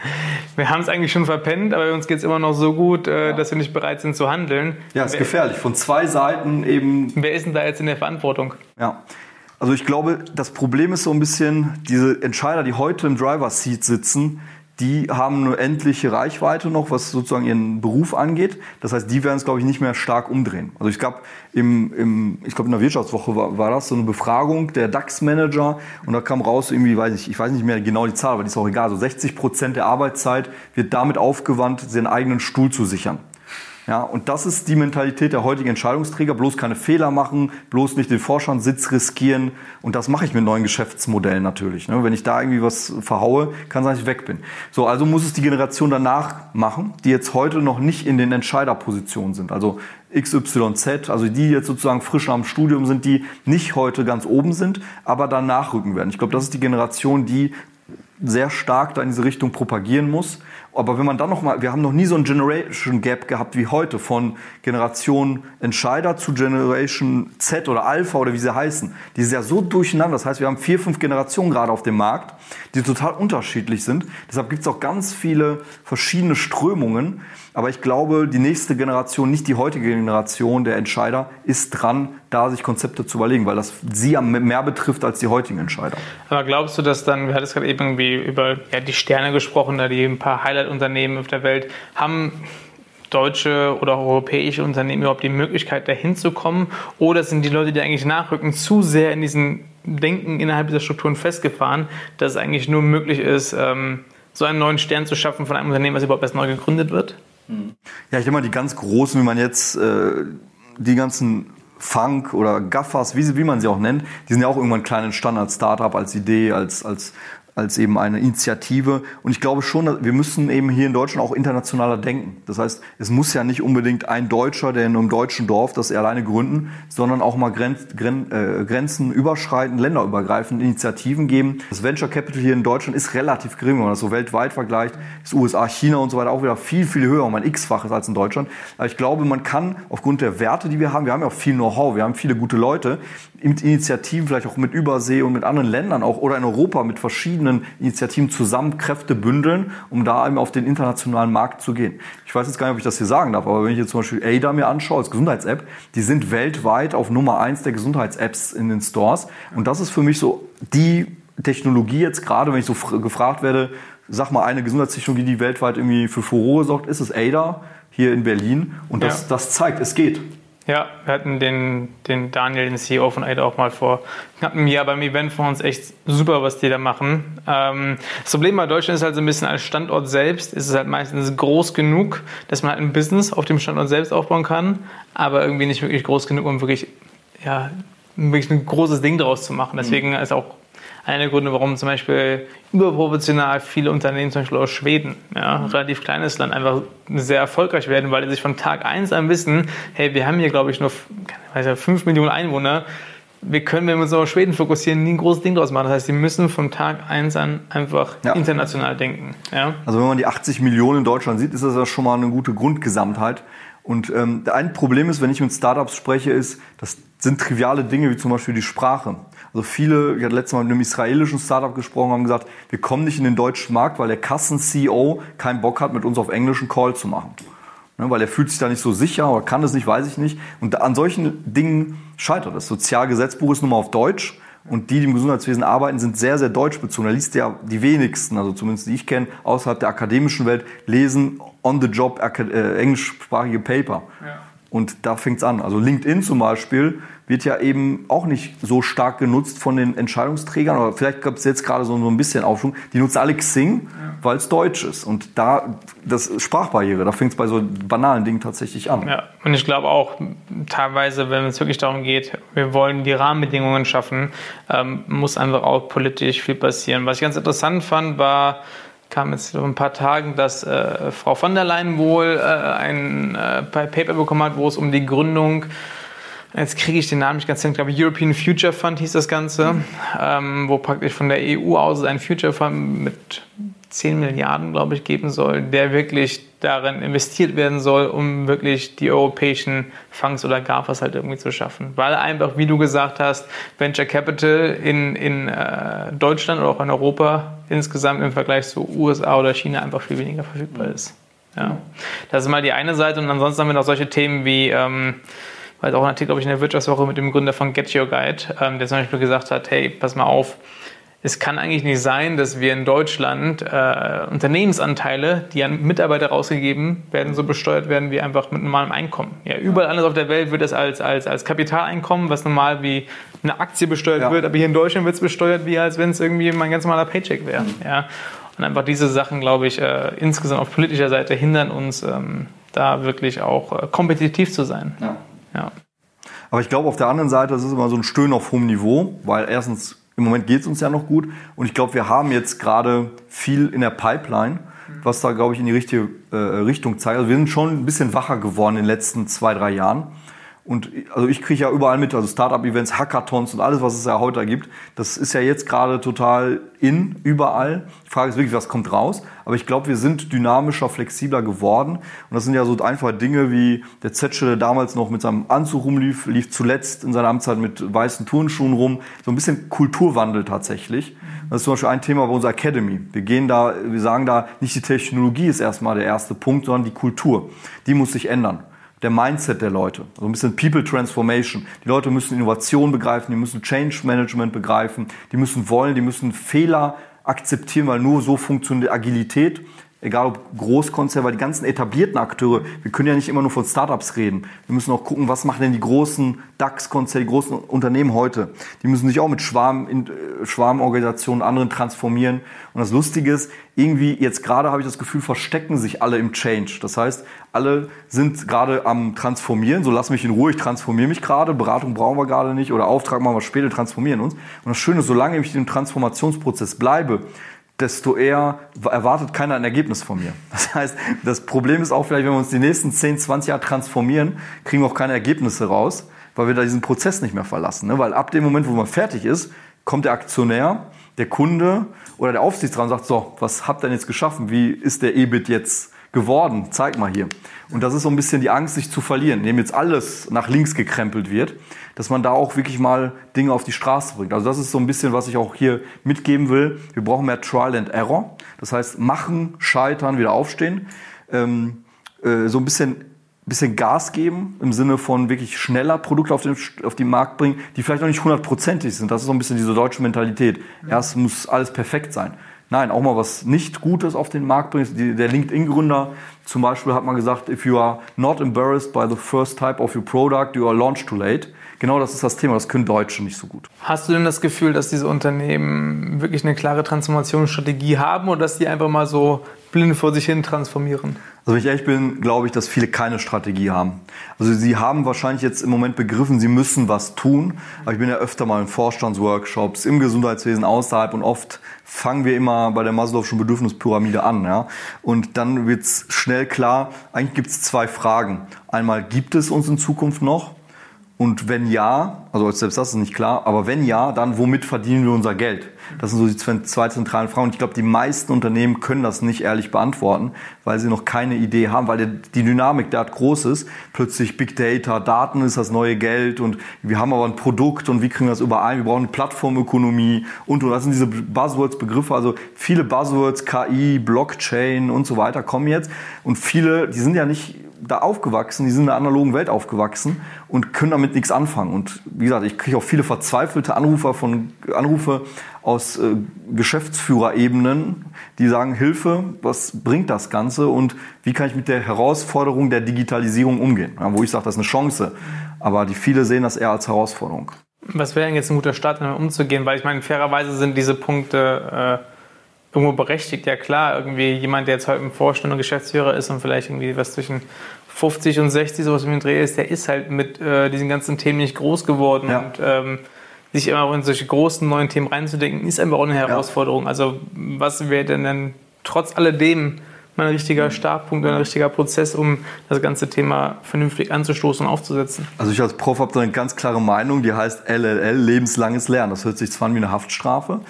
wir haben es eigentlich schon verpennt, aber uns geht es immer noch so gut, äh, ja. dass wir nicht bereit sind zu handeln.
Ja, ist gefährlich. Von zwei Seiten eben.
Wer ist denn da jetzt in der Verantwortung?
Ja. Also ich glaube, das Problem ist so ein bisschen, diese Entscheider, die heute im Driver Seat sitzen, die haben eine endliche Reichweite noch, was sozusagen ihren Beruf angeht. Das heißt, die werden es, glaube ich, nicht mehr stark umdrehen. Also ich glaube, im, im, ich glaube in der Wirtschaftswoche war, war das so eine Befragung der DAX-Manager und da kam raus irgendwie, weiß ich, ich weiß nicht mehr genau die Zahl, aber die ist auch egal, so 60 Prozent der Arbeitszeit wird damit aufgewandt, seinen eigenen Stuhl zu sichern. Ja, und das ist die Mentalität der heutigen Entscheidungsträger. Bloß keine Fehler machen, bloß nicht den Vorstandssitz riskieren. Und das mache ich mit neuen Geschäftsmodellen natürlich. Ne? Wenn ich da irgendwie was verhaue, kann sein, dass ich weg bin. So, also muss es die Generation danach machen, die jetzt heute noch nicht in den Entscheiderpositionen sind. Also XYZ, also die jetzt sozusagen frisch am Studium sind, die nicht heute ganz oben sind, aber dann nachrücken werden. Ich glaube, das ist die Generation, die sehr stark da in diese Richtung propagieren muss. Aber wenn man dann noch mal, wir haben noch nie so ein Generation Gap gehabt wie heute von Generation Entscheider zu Generation Z oder Alpha oder wie sie heißen. Die ist ja so durcheinander. Das heißt, wir haben vier, fünf Generationen gerade auf dem Markt, die total unterschiedlich sind. Deshalb gibt es auch ganz viele verschiedene Strömungen. Aber ich glaube, die nächste Generation, nicht die heutige Generation der Entscheider, ist dran, da sich Konzepte zu überlegen, weil das sie mehr betrifft als die heutigen Entscheider.
Aber glaubst du, dass dann, wir hatten gerade eben irgendwie über ja, die Sterne gesprochen, da die ein paar Highlight-Unternehmen auf der Welt, haben deutsche oder europäische Unternehmen überhaupt die Möglichkeit, dahin zu kommen? Oder sind die Leute, die eigentlich nachrücken, zu sehr in diesen Denken innerhalb dieser Strukturen festgefahren, dass es eigentlich nur möglich ist, ähm, so einen neuen Stern zu schaffen von einem Unternehmen, was überhaupt erst neu gegründet wird?
Ja, ich denke mal, die ganz großen, wie man jetzt äh, die ganzen Funk oder Gaffers, wie, wie man sie auch nennt, die sind ja auch irgendwann klein entstanden als Startup, als Idee, als, als als eben eine Initiative. Und ich glaube schon, wir müssen eben hier in Deutschland auch internationaler denken. Das heißt, es muss ja nicht unbedingt ein Deutscher, der in einem deutschen Dorf das alleine gründen, sondern auch mal Grenz, Gren, äh, Grenzen überschreitend, länderübergreifend Initiativen geben. Das Venture Capital hier in Deutschland ist relativ gering, wenn man das so weltweit vergleicht. Ist USA, China und so weiter auch wieder viel, viel höher, um ein X-faches als in Deutschland. Aber ich glaube, man kann aufgrund der Werte, die wir haben, wir haben ja auch viel Know-how, wir haben viele gute Leute, mit Initiativen, vielleicht auch mit Übersee und mit anderen Ländern auch oder in Europa mit verschiedenen Initiativen zusammen Kräfte bündeln, um da eben auf den internationalen Markt zu gehen. Ich weiß jetzt gar nicht, ob ich das hier sagen darf, aber wenn ich jetzt zum Beispiel ADA mir anschaue als Gesundheits-App, die sind weltweit auf Nummer eins der Gesundheits-Apps in den Stores. Und das ist für mich so die Technologie jetzt gerade, wenn ich so gefragt werde, sag mal eine Gesundheitstechnologie, die weltweit irgendwie für Furore sorgt, ist es ADA hier in Berlin. Und das, ja. das zeigt, es geht.
Ja, wir hatten den, den Daniel, den CEO von AIDA, auch mal vor knapp einem Jahr beim Event von uns. Echt super, was die da machen. Ähm, das Problem bei Deutschland ist halt so ein bisschen als Standort selbst, ist es halt meistens groß genug, dass man halt ein Business auf dem Standort selbst aufbauen kann, aber irgendwie nicht wirklich groß genug, um wirklich, ja, wirklich ein großes Ding daraus zu machen. Deswegen mhm. ist auch einer der Gründe, warum zum Beispiel überproportional viele Unternehmen, zum Beispiel aus Schweden, ja, mhm. relativ kleines Land, einfach sehr erfolgreich werden, weil sie sich von Tag 1 an wissen, hey, wir haben hier, glaube ich, nur weiß ja, 5 Millionen Einwohner. Wir können, wenn wir uns auf Schweden fokussieren, nie ein großes Ding draus machen. Das heißt, sie müssen von Tag 1 an einfach ja. international denken. Ja?
Also wenn man die 80 Millionen in Deutschland sieht, ist das ja schon mal eine gute Grundgesamtheit. Und ähm, ein Problem ist, wenn ich mit Startups spreche, ist, das sind triviale Dinge wie zum Beispiel die Sprache. Also viele, ich hatte letztes Mal mit einem israelischen Startup gesprochen, haben gesagt, wir kommen nicht in den deutschen Markt, weil der Kassen-CEO keinen Bock hat, mit uns auf englischen Call zu machen. Ne, weil er fühlt sich da nicht so sicher oder kann es nicht, weiß ich nicht. Und an solchen Dingen scheitert das. Sozialgesetzbuch ist nun mal auf Deutsch. Und die, die im Gesundheitswesen arbeiten, sind sehr, sehr deutschbezogen. Da liest ja die wenigsten, also zumindest die ich kenne, außerhalb der akademischen Welt, lesen on the job äh, englischsprachige Paper. Ja. Und da fängt es an. Also LinkedIn zum Beispiel wird ja eben auch nicht so stark genutzt von den Entscheidungsträgern. Aber vielleicht gab es jetzt gerade so, so ein bisschen Aufschwung. Die nutzen alle Xing, ja. weil es Deutsch ist. Und da, das ist Sprachbarriere, da fängt es bei so banalen Dingen tatsächlich an.
Ja, und ich glaube auch teilweise, wenn es wirklich darum geht, wir wollen die Rahmenbedingungen schaffen, ähm, muss einfach auch politisch viel passieren. Was ich ganz interessant fand, war, kam jetzt vor ein paar Tagen, dass äh, Frau von der Leyen wohl äh, ein äh, Paper bekommen hat, wo es um die Gründung Jetzt kriege ich den Namen nicht ganz hin, ich glaube European Future Fund hieß das Ganze, ähm, wo praktisch von der EU aus ein Future Fund mit 10 Milliarden, glaube ich, geben soll, der wirklich darin investiert werden soll, um wirklich die europäischen Funds oder GAFAs halt irgendwie zu schaffen. Weil einfach, wie du gesagt hast, Venture Capital in, in äh, Deutschland oder auch in Europa insgesamt im Vergleich zu USA oder China einfach viel weniger verfügbar ist. Ja. Das ist mal die eine Seite und ansonsten haben wir noch solche Themen wie ähm, weil auch ein Artikel, glaube ich, in der Wirtschaftswoche mit dem Gründer von Get Your Guide, ähm, der zum Beispiel gesagt hat, hey, pass mal auf, es kann eigentlich nicht sein, dass wir in Deutschland äh, Unternehmensanteile, die an Mitarbeiter rausgegeben werden, so besteuert werden wie einfach mit normalem Einkommen. Ja, überall anders auf der Welt wird es als, als, als Kapitaleinkommen, was normal wie eine Aktie besteuert ja. wird, aber hier in Deutschland wird es besteuert, wie als wenn es irgendwie mein ganz normaler Paycheck wäre. Mhm. Ja. Und einfach diese Sachen, glaube ich, äh, insgesamt auf politischer Seite hindern uns, ähm, da wirklich auch äh, kompetitiv zu sein. Ja.
Ja. Aber ich glaube, auf der anderen Seite, das ist immer so ein Stöhnen auf hohem Niveau, weil erstens, im Moment geht es uns ja noch gut und ich glaube, wir haben jetzt gerade viel in der Pipeline, was da, glaube ich, in die richtige äh, Richtung zeigt. Also wir sind schon ein bisschen wacher geworden in den letzten zwei, drei Jahren. Und also ich kriege ja überall mit, also Startup-Events, Hackathons und alles, was es ja heute gibt. Das ist ja jetzt gerade total in, überall. Die Frage ist wirklich, was kommt raus? Aber ich glaube, wir sind dynamischer, flexibler geworden. Und das sind ja so einfache Dinge wie der Zetsche, der damals noch mit seinem Anzug rumlief, lief zuletzt in seiner Amtszeit mit weißen Turnschuhen rum. So ein bisschen Kulturwandel tatsächlich. Das ist zum Beispiel ein Thema bei unserer Academy. Wir gehen da, wir sagen da, nicht die Technologie ist erstmal der erste Punkt, sondern die Kultur. Die muss sich ändern der Mindset der Leute. Also ein bisschen People Transformation. Die Leute müssen Innovation begreifen, die müssen Change Management begreifen, die müssen wollen, die müssen Fehler akzeptieren, weil nur so funktioniert Agilität egal ob Großkonzerne, weil die ganzen etablierten Akteure, wir können ja nicht immer nur von Startups reden. Wir müssen auch gucken, was machen denn die großen DAX-Konzerne, die großen Unternehmen heute. Die müssen sich auch mit Schwarm, äh, Schwarmorganisationen, anderen transformieren. Und das Lustige ist, irgendwie jetzt gerade habe ich das Gefühl, verstecken sich alle im Change. Das heißt, alle sind gerade am Transformieren. So lass mich in Ruhe, ich transformiere mich gerade. Beratung brauchen wir gerade nicht oder Auftrag machen wir später, transformieren uns. Und das Schöne ist, solange ich im Transformationsprozess bleibe, desto eher erwartet keiner ein Ergebnis von mir. Das heißt, das Problem ist auch vielleicht, wenn wir uns die nächsten 10, 20 Jahre transformieren, kriegen wir auch keine Ergebnisse raus, weil wir da diesen Prozess nicht mehr verlassen. Ne? Weil ab dem Moment, wo man fertig ist, kommt der Aktionär, der Kunde oder der Aufsichtsrat und sagt, so, was habt ihr denn jetzt geschaffen? Wie ist der EBIT jetzt geworden? Zeig mal hier. Und das ist so ein bisschen die Angst, sich zu verlieren, indem jetzt alles nach links gekrempelt wird dass man da auch wirklich mal Dinge auf die Straße bringt. Also das ist so ein bisschen, was ich auch hier mitgeben will. Wir brauchen mehr Trial and Error. Das heißt, machen, scheitern, wieder aufstehen. Ähm, äh, so ein bisschen bisschen Gas geben im Sinne von wirklich schneller Produkte auf den, auf den Markt bringen, die vielleicht noch nicht hundertprozentig sind. Das ist so ein bisschen diese deutsche Mentalität. Erst muss alles perfekt sein. Nein, auch mal was nicht Gutes auf den Markt bringen. Der LinkedIn-Gründer zum Beispiel hat mal gesagt, if you are not embarrassed by the first type of your product, you are launched too late genau das ist das Thema. Das können Deutsche nicht so gut.
Hast du denn das Gefühl, dass diese Unternehmen wirklich eine klare Transformationsstrategie haben oder dass die einfach mal so blind vor sich hin transformieren?
Also wenn ich ehrlich bin, glaube ich, dass viele keine Strategie haben. Also sie haben wahrscheinlich jetzt im Moment begriffen, sie müssen was tun. Aber ich bin ja öfter mal in Vorstandsworkshops, im Gesundheitswesen außerhalb und oft fangen wir immer bei der Maslow'schen Bedürfnispyramide an. Ja? Und dann wird es schnell klar, eigentlich gibt es zwei Fragen. Einmal, gibt es uns in Zukunft noch? Und wenn ja, also selbst das ist nicht klar, aber wenn ja, dann womit verdienen wir unser Geld? Das sind so die zwei zentralen Fragen. Und ich glaube, die meisten Unternehmen können das nicht ehrlich beantworten, weil sie noch keine Idee haben, weil die Dynamik dort groß ist. Plötzlich Big Data, Daten ist das neue Geld und wir haben aber ein Produkt und wie kriegen wir das überall? Wir brauchen eine Plattformökonomie und, und das sind diese Buzzwords, Begriffe. Also viele Buzzwords, KI, Blockchain und so weiter kommen jetzt. Und viele, die sind ja nicht da aufgewachsen, die sind in der analogen Welt aufgewachsen und können damit nichts anfangen. Und wie gesagt, ich kriege auch viele verzweifelte Anrufer von Anrufe aus äh, Geschäftsführerebenen, die sagen, Hilfe, was bringt das Ganze und wie kann ich mit der Herausforderung der Digitalisierung umgehen? Ja, wo ich sage, das ist eine Chance, aber die viele sehen das eher als Herausforderung.
Was wäre denn jetzt ein guter Start, damit umzugehen? Weil ich meine, fairerweise sind diese Punkte äh, irgendwo berechtigt. Ja klar, irgendwie jemand, der jetzt heute im Vorstand und Geschäftsführer ist und vielleicht irgendwie was zwischen 50 und 60 sowas im Dreh ist, der ist halt mit äh, diesen ganzen Themen nicht groß geworden. Ja. Und ähm, sich immer auch in solche großen neuen Themen reinzudenken, ist einfach auch eine Herausforderung. Ja. Also was wäre denn dann trotz alledem mal ein richtiger Startpunkt oder ein richtiger Prozess, um das ganze Thema vernünftig anzustoßen und aufzusetzen?
Also ich als Prof habe da eine ganz klare Meinung, die heißt LLL, lebenslanges Lernen. Das hört sich zwar an wie eine Haftstrafe,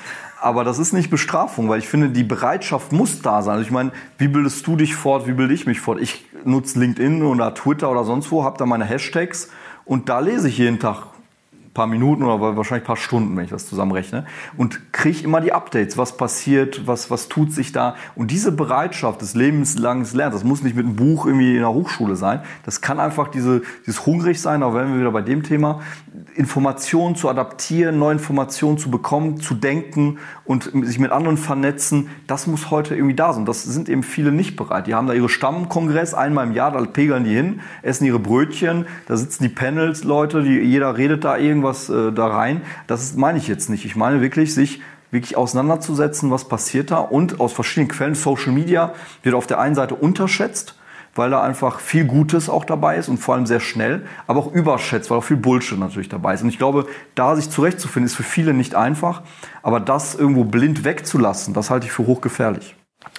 aber das ist nicht Bestrafung, weil ich finde, die Bereitschaft muss da sein. Also ich meine, wie bildest du dich fort, wie bilde ich mich fort? Ich nutze LinkedIn oder Twitter oder sonst wo, habe da meine Hashtags und da lese ich jeden Tag paar Minuten oder wahrscheinlich ein paar Stunden, wenn ich das zusammenrechne. Und kriege immer die Updates, was passiert, was, was tut sich da. Und diese Bereitschaft des lebenslangen Lernens, das muss nicht mit einem Buch irgendwie in der Hochschule sein. Das kann einfach diese, dieses hungrig sein, da wären wir wieder bei dem Thema, Informationen zu adaptieren, neue Informationen zu bekommen, zu denken und sich mit anderen vernetzen. Das muss heute irgendwie da sein. Das sind eben viele nicht bereit. Die haben da ihre Stammkongress einmal im Jahr, da pegeln die hin, essen ihre Brötchen, da sitzen die Panels-Leute, jeder redet da irgendwas irgendwas äh, da rein. Das meine ich jetzt nicht. Ich meine wirklich, sich wirklich auseinanderzusetzen, was passiert da und aus verschiedenen Quellen. Social Media wird auf der einen Seite unterschätzt, weil da einfach viel Gutes auch dabei ist und vor allem sehr schnell, aber auch überschätzt, weil auch viel Bullshit natürlich dabei ist. Und ich glaube, da sich zurechtzufinden, ist für viele nicht einfach, aber das irgendwo blind wegzulassen, das halte ich für hochgefährlich.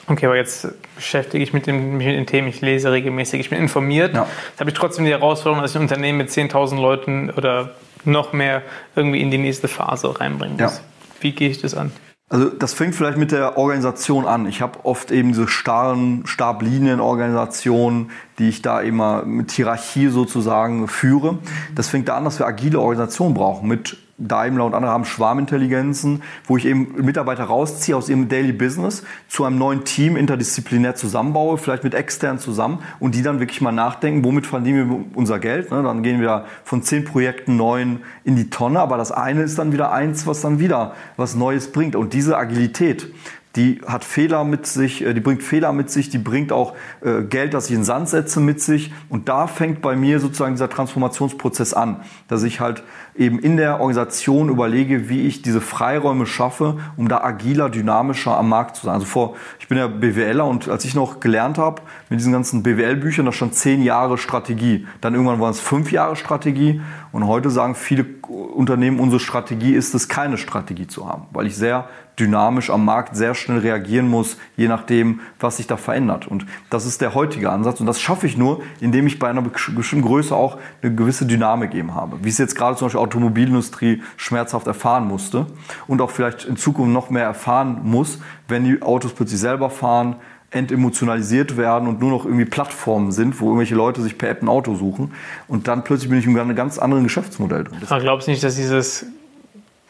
Okay, aber jetzt beschäftige ich mich mit, dem, mit den Themen, ich lese regelmäßig, ich bin informiert. Ja. Jetzt habe ich trotzdem die Herausforderung, dass ich ein Unternehmen mit 10.000 Leuten oder noch mehr irgendwie in die nächste Phase reinbringen muss. Ja. Wie gehe ich das an?
Also das fängt vielleicht mit der Organisation an. Ich habe oft eben diese starren Stablinienorganisationen, die ich da immer mit Hierarchie sozusagen führe. Das fängt da an, dass wir agile Organisationen brauchen mit Daimler und andere haben Schwarmintelligenzen, wo ich eben Mitarbeiter rausziehe aus ihrem Daily Business zu einem neuen Team interdisziplinär zusammenbaue, vielleicht mit extern zusammen und die dann wirklich mal nachdenken, womit verdienen wir unser Geld. Ne? Dann gehen wir von zehn Projekten neun in die Tonne, aber das eine ist dann wieder eins, was dann wieder was Neues bringt. Und diese Agilität, die hat Fehler mit sich, äh, die bringt Fehler mit sich, die bringt auch äh, Geld, das ich in den Sand setze, mit sich. Und da fängt bei mir sozusagen dieser Transformationsprozess an, dass ich halt eben in der Organisation überlege, wie ich diese Freiräume schaffe, um da agiler, dynamischer am Markt zu sein. Also vor, ich bin ja BWLer und als ich noch gelernt habe mit diesen ganzen BWL-Büchern, da stand zehn Jahre Strategie. Dann irgendwann waren es fünf Jahre Strategie und heute sagen viele Unternehmen, unsere Strategie ist es, keine Strategie zu haben, weil ich sehr dynamisch am Markt sehr schnell reagieren muss, je nachdem, was sich da verändert. Und das ist der heutige Ansatz. Und das schaffe ich nur, indem ich bei einer bestimmten Größe auch eine gewisse Dynamik eben habe. Wie es jetzt gerade zum Beispiel Automobilindustrie schmerzhaft erfahren musste und auch vielleicht in Zukunft noch mehr erfahren muss, wenn die Autos plötzlich selber fahren, entemotionalisiert werden und nur noch irgendwie Plattformen sind, wo irgendwelche Leute sich per App ein Auto suchen. Und dann plötzlich bin ich in einem ganz anderen Geschäftsmodell drin.
Aber glaubst du nicht, dass dieses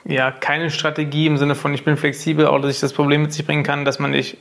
ja, keine Strategie im Sinne von, ich bin flexibel, auch dass ich das Problem mit sich bringen kann, dass man nicht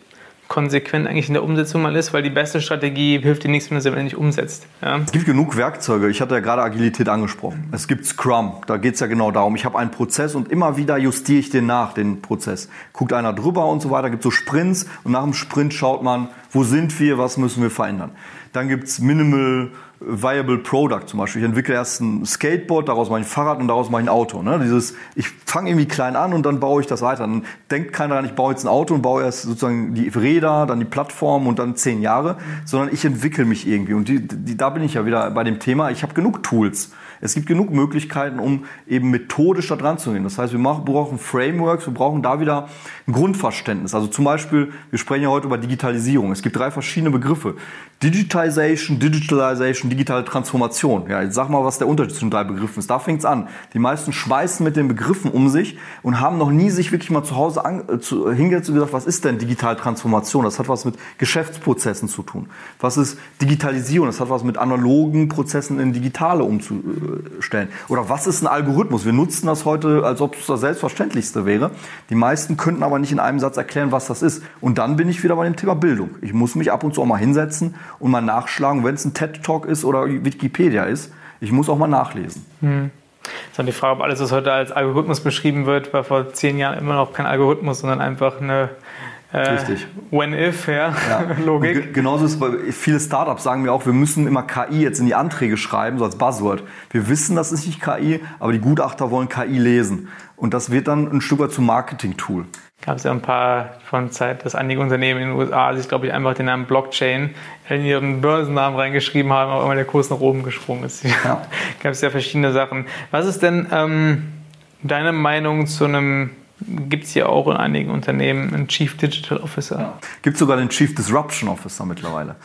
konsequent eigentlich in der Umsetzung mal ist, weil die beste Strategie hilft dir nichts, wenn du sie nicht umsetzt.
Ja? Es gibt genug Werkzeuge. Ich hatte ja gerade Agilität angesprochen. Es gibt Scrum, da geht es ja genau darum. Ich habe einen Prozess und immer wieder justiere ich den nach, den Prozess. Guckt einer drüber und so weiter, gibt so Sprints und nach dem Sprint schaut man, wo sind wir, was müssen wir verändern. Dann gibt es Minimal Viable Product zum Beispiel. Ich entwickle erst ein Skateboard, daraus mache ich ein Fahrrad und daraus mache ich ein Auto. Ne? Dieses, ich fange irgendwie klein an und dann baue ich das weiter. Dann denkt keiner an, ich baue jetzt ein Auto und baue erst sozusagen die Räder, dann die Plattform und dann zehn Jahre, sondern ich entwickle mich irgendwie. Und die, die, da bin ich ja wieder bei dem Thema, ich habe genug Tools. Es gibt genug Möglichkeiten, um eben methodisch da dran zu gehen. Das heißt, wir brauchen Frameworks, wir brauchen da wieder ein Grundverständnis. Also zum Beispiel, wir sprechen ja heute über Digitalisierung. Es gibt drei verschiedene Begriffe. Digitization, Digitalization, digitale Transformation. Ja, jetzt sag mal, was der Unterschied zwischen drei Begriffen ist. Da fängt's an. Die meisten schmeißen mit den Begriffen um sich und haben noch nie sich wirklich mal zu Hause an, äh, zu, hingesetzt und gesagt, was ist denn digitale Transformation? Das hat was mit Geschäftsprozessen zu tun. Was ist Digitalisierung? Das hat was mit analogen Prozessen in digitale umzu, stellen. Oder was ist ein Algorithmus? Wir nutzen das heute, als ob es das Selbstverständlichste wäre. Die meisten könnten aber nicht in einem Satz erklären, was das ist. Und dann bin ich wieder bei dem Thema Bildung. Ich muss mich ab und zu auch mal hinsetzen und mal nachschlagen, wenn es ein TED-Talk ist oder Wikipedia ist. Ich muss auch mal nachlesen.
Hm. ist dann die Frage, ob alles, was heute als Algorithmus beschrieben wird, war vor zehn Jahren immer noch kein Algorithmus, sondern einfach eine
äh, Richtig.
When-if, ja, ja. Logik.
genauso ist bei viele Startups sagen mir auch, wir müssen immer KI jetzt in die Anträge schreiben, so als Buzzword. Wir wissen, das ist nicht KI, aber die Gutachter wollen KI lesen. Und das wird dann ein Stück weit zum Marketing-Tool.
Gab es ja ein paar von Zeit, dass einige Unternehmen in den USA sich, glaube ich, einfach den Namen Blockchain in ihren Börsennamen reingeschrieben haben, aber immer der Kurs nach oben gesprungen ist. Ja. Gab es ja verschiedene Sachen. Was ist denn ähm, deine Meinung zu einem gibt es ja auch in einigen Unternehmen einen Chief Digital Officer. Ja.
Gibt sogar den Chief Disruption Officer mittlerweile.